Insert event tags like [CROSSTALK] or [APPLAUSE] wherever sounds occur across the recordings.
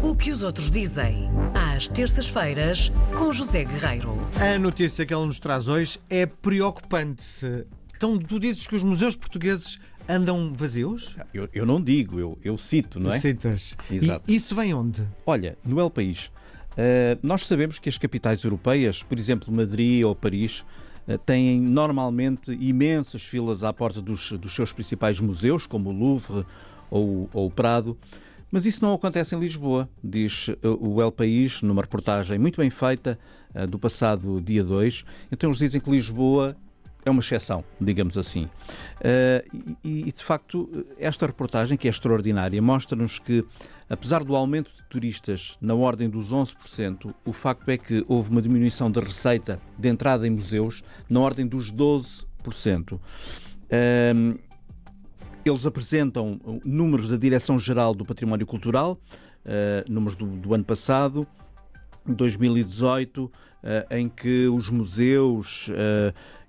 O que os outros dizem, às terças-feiras, com José Guerreiro. A notícia que ela nos traz hoje é preocupante. Então, tu dizes que os museus portugueses andam vazios? Eu, eu não digo, eu, eu cito, não é? Citas. Exato. E isso vem onde? Olha, no El País, uh, nós sabemos que as capitais europeias, por exemplo, Madrid ou Paris, uh, têm normalmente imensas filas à porta dos, dos seus principais museus, como o Louvre ou, ou o Prado. Mas isso não acontece em Lisboa, diz uh, o El País, numa reportagem muito bem feita do passado dia 2. Então eles dizem que Lisboa é uma exceção, digamos assim. Uh, e, de facto, esta reportagem, que é extraordinária, mostra-nos que, apesar do aumento de turistas na ordem dos 11%, o facto é que houve uma diminuição da receita de entrada em museus na ordem dos 12%. Uh, eles apresentam números da Direção-Geral do Património Cultural, uh, números do, do ano passado, 2018, em que os museus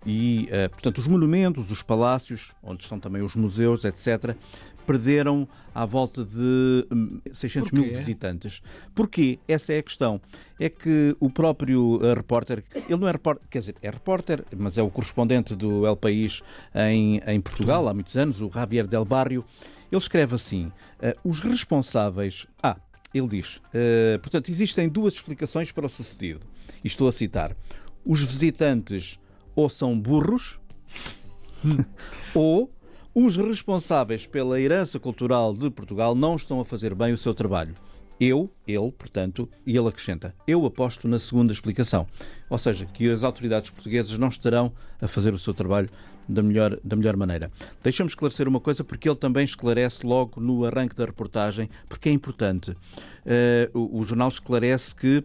e, uh, portanto, os monumentos, os palácios, onde estão também os museus, etc., perderam à volta de 600 hum, mil visitantes. Porquê? Essa é a questão. É que o próprio uh, repórter, ele não é repórter, quer dizer, é repórter, mas é o correspondente do El País em, em Portugal há muitos anos, o Javier Del Barrio, ele escreve assim: uh, os responsáveis. Ah, ele diz, portanto, existem duas explicações para o sucedido. E estou a citar. Os visitantes ou são burros [LAUGHS] ou os responsáveis pela herança cultural de Portugal não estão a fazer bem o seu trabalho. Eu, ele, portanto, e ele acrescenta, eu aposto na segunda explicação. Ou seja, que as autoridades portuguesas não estarão a fazer o seu trabalho da melhor, da melhor maneira. Deixa-me esclarecer uma coisa, porque ele também esclarece logo no arranque da reportagem, porque é importante. Uh, o, o, jornal esclarece que uh,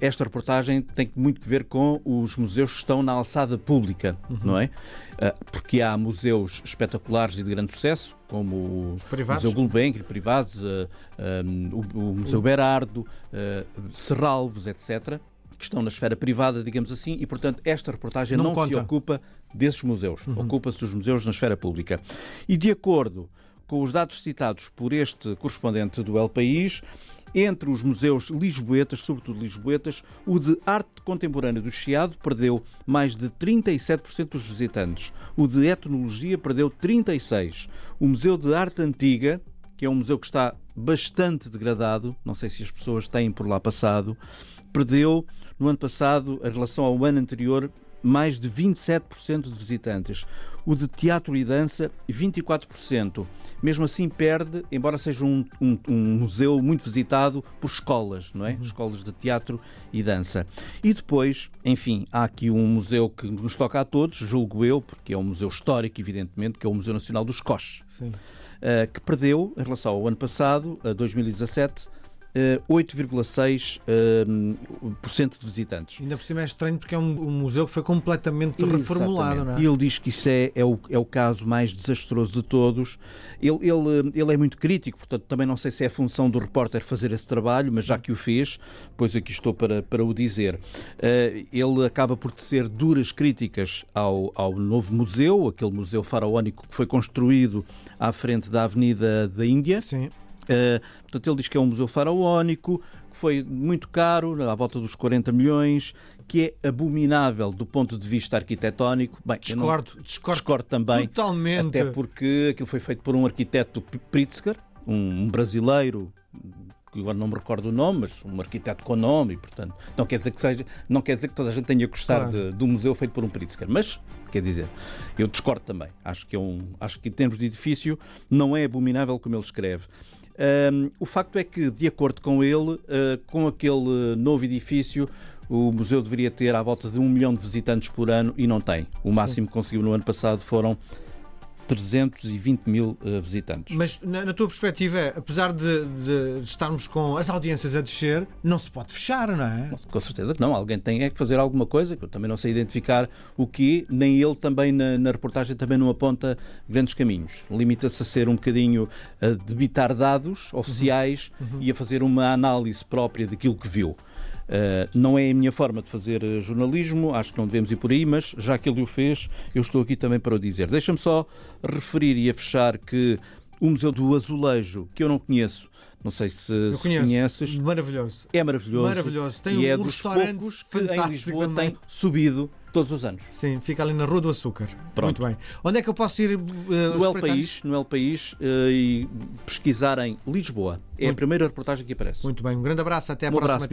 esta reportagem tem muito que ver com os museus que estão na alçada pública, uhum. não é? Uh, porque há museus espetaculares e de grande sucesso, como o Museu Gulbenkian, privados, um, o, o, Museu Berardo, Serralves, etc que estão na esfera privada, digamos assim, e, portanto, esta reportagem não, não se ocupa desses museus, uhum. ocupa-se dos museus na esfera pública. E, de acordo com os dados citados por este correspondente do El País, entre os museus lisboetas, sobretudo lisboetas, o de arte contemporânea do Chiado perdeu mais de 37% dos visitantes. O de etnologia perdeu 36%. O Museu de Arte Antiga, que é um museu que está bastante degradado, não sei se as pessoas têm por lá passado, perdeu no ano passado, em relação ao ano anterior, mais de 27% de visitantes. O de teatro e dança, 24%. Mesmo assim, perde, embora seja um, um, um museu muito visitado por escolas, não é? Uhum. Escolas de teatro e dança. E depois, enfim, há aqui um museu que nos toca a todos, julgo eu, porque é um museu histórico, evidentemente, que é o Museu Nacional dos Coches. Sim. Uh, que perdeu, em relação ao ano passado, a 2017, 8,6% uh, de visitantes. Ainda por cima é estranho porque é um, museu que foi completamente Exatamente. reformulado. Não é? E ele diz que isso é, é, o, é o caso mais desastroso de todos. Ele, ele, ele é muito crítico, portanto também não sei se é função do repórter fazer esse trabalho, mas já que o fez, pois aqui estou para, para o dizer. Ele acaba por tecer duras críticas ao, ao novo museu, aquele museu faraónico que foi construído à frente da Avenida da Índia. Sim Uh, portanto, ele diz que é um museu faraónico, que foi muito caro, à volta dos 40 milhões, que é abominável do ponto de vista arquitetónico. Bem, discordo, não, discordo, discordo também. Totalmente. Até porque aquilo foi feito por um arquiteto Pritzker, um, um brasileiro que agora não me recordo o nome, mas um arquiteto com nome, portanto, não quer dizer que seja, não quer dizer que toda a gente tenha gostado claro. de, do museu feito por um Pritzker, mas quer dizer, eu discordo também. Acho que é um, acho que em termos de edifício não é abominável como ele escreve. Um, o facto é que, de acordo com ele, uh, com aquele novo edifício, o museu deveria ter à volta de um milhão de visitantes por ano e não tem. O máximo Sim. que conseguiu no ano passado foram 320 mil uh, visitantes. Mas, na, na, tua perspectiva, apesar de, de, estarmos com as audiências a descer, não se pode fechar, não é? Com certeza que não. Alguém tem é que fazer alguma coisa, que eu também não sei identificar o que, nem ele também na, na reportagem também não aponta grandes caminhos. Limita-se a ser um bocadinho a debitar dados oficiais uhum. Uhum. e a fazer uma análise própria daquilo que viu. Uh, não é a minha forma de fazer eh, jornalismo, acho que não devemos ir por aí, mas já que ele o fez, eu estou aqui também para o dizer. Deixa-me só referir e a fechar que o Museu do Azulejo, que eu não conheço, Não sei se, Eu conheço. conheces. Maravilhoso. É maravilhoso. Maravilhoso. Tem e é um dos restaurante poucos que em fantástico Lisboa também. tem subido todos os anos. Sim, fica ali na Rua do Açúcar. Pronto. Muito bem. Onde é que eu posso ir uh, No El País, no El País eh, e pesquisar em Lisboa. É a Muito- primeira reportagem que aparece. Muito bem. Um grande abraço. Até à Um próxima abraço.